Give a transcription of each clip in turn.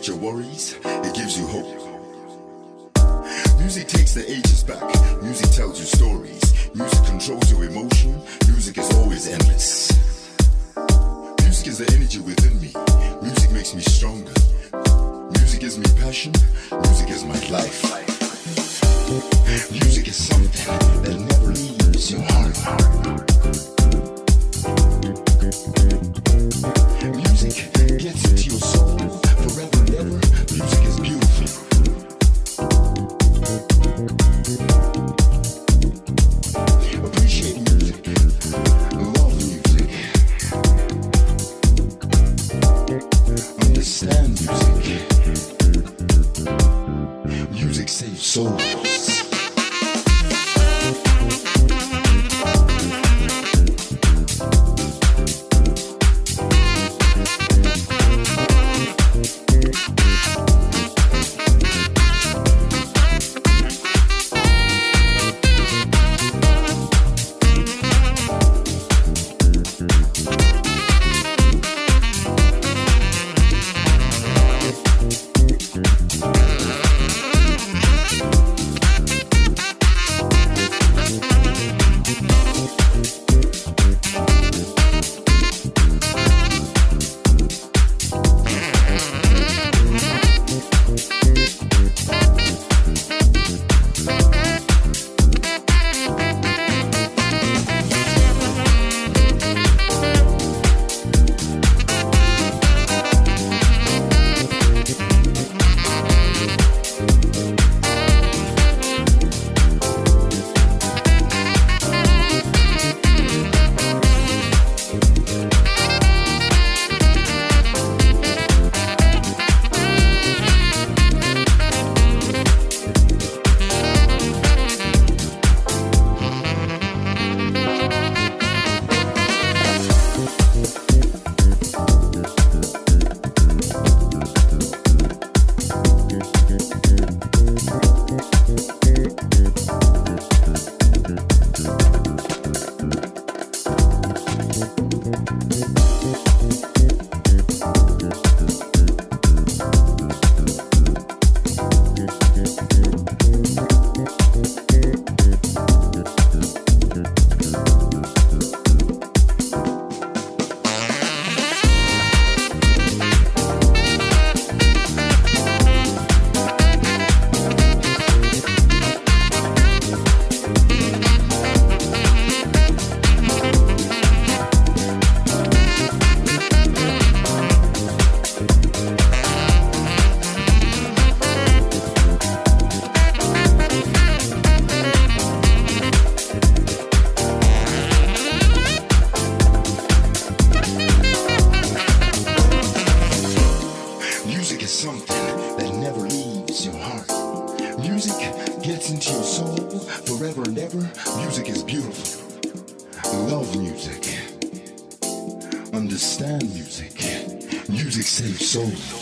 forget your worries, it gives you hope. Music takes the ages back, music tells you stories, music controls your emotion, music is always endless. Music is the energy within me, music makes me stronger. Music gives me passion, music is my life. Music is something that never leaves your heart. Music saves souls.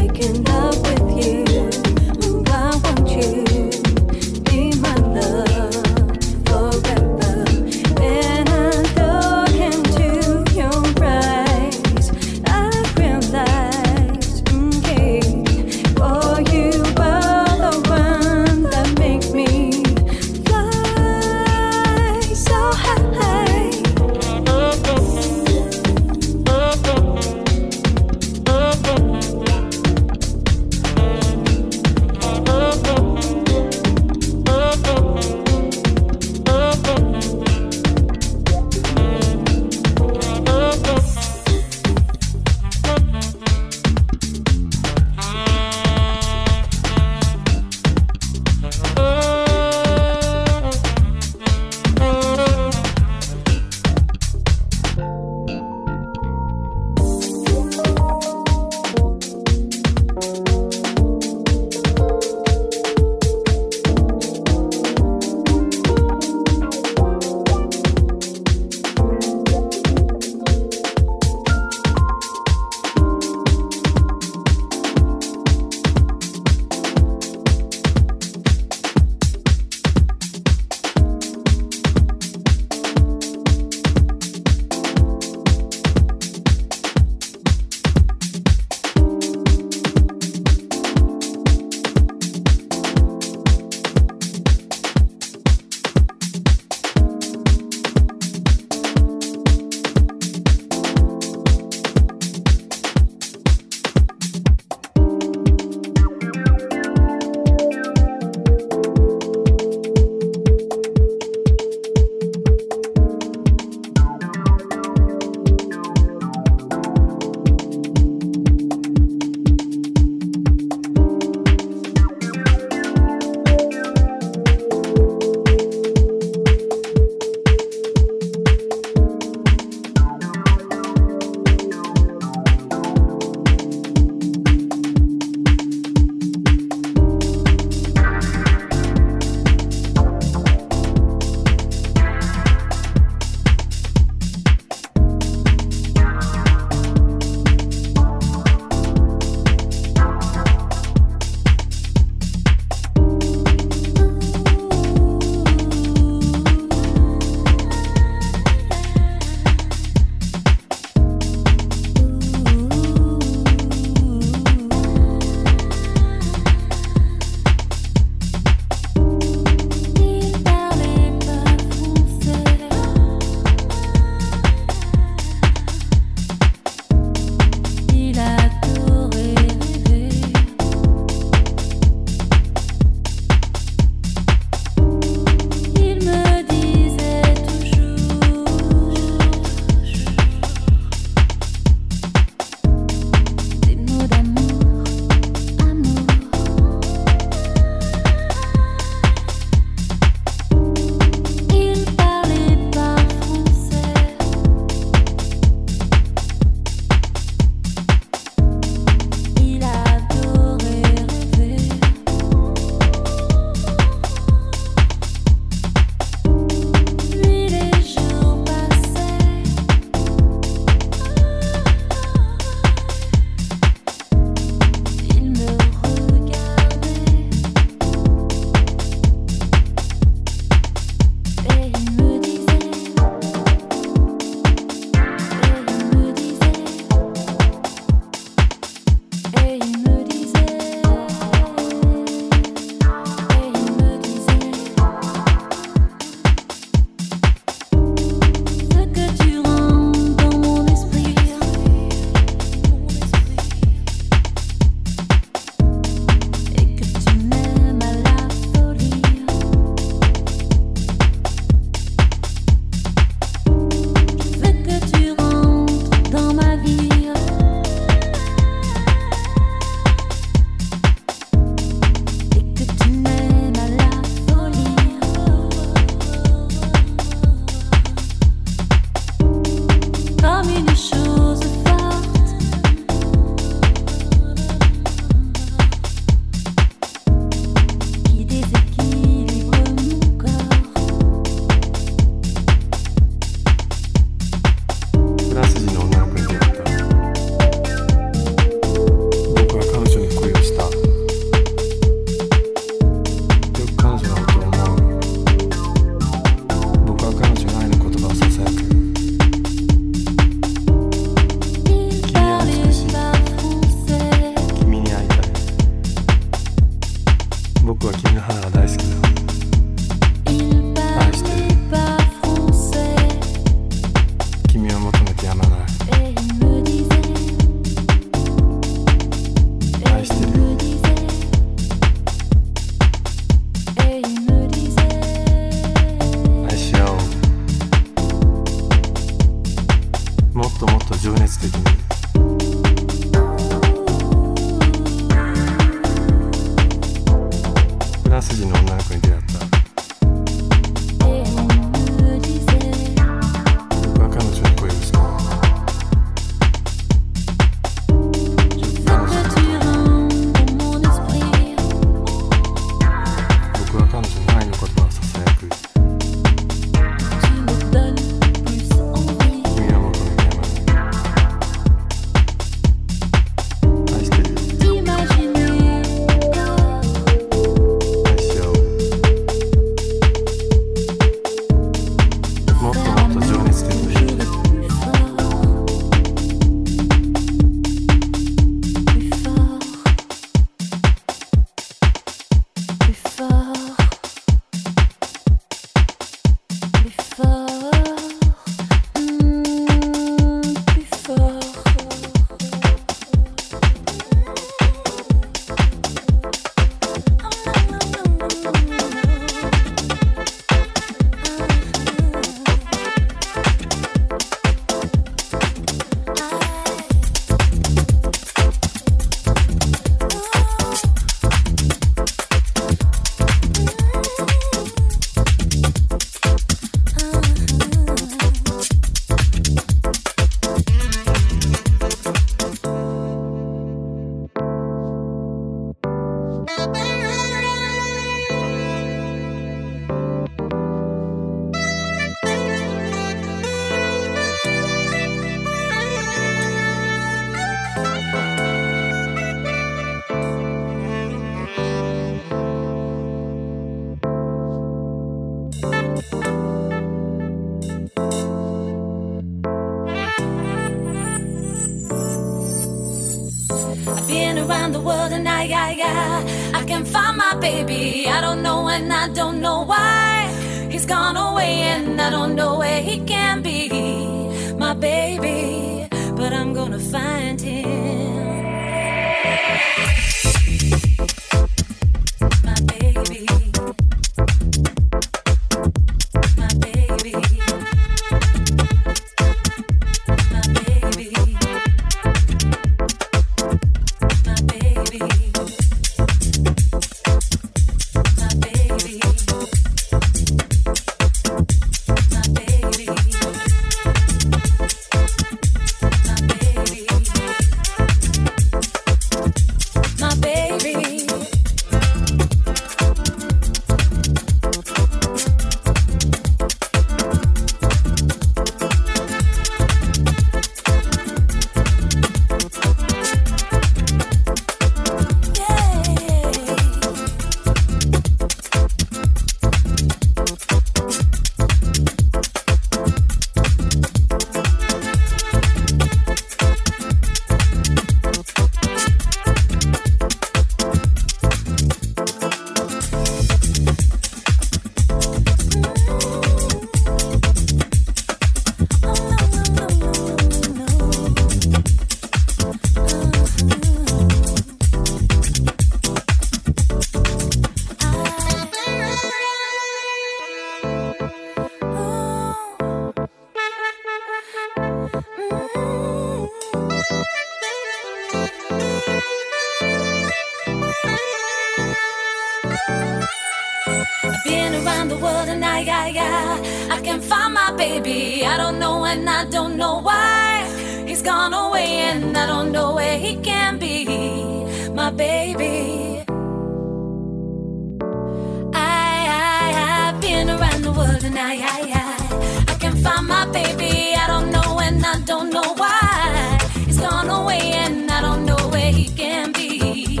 world and I, I, I, I can't find my baby. I don't know and I don't know why. He's gone away and I don't know where he can be,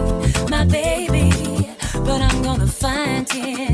my baby. But I'm gonna find him.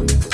Bye.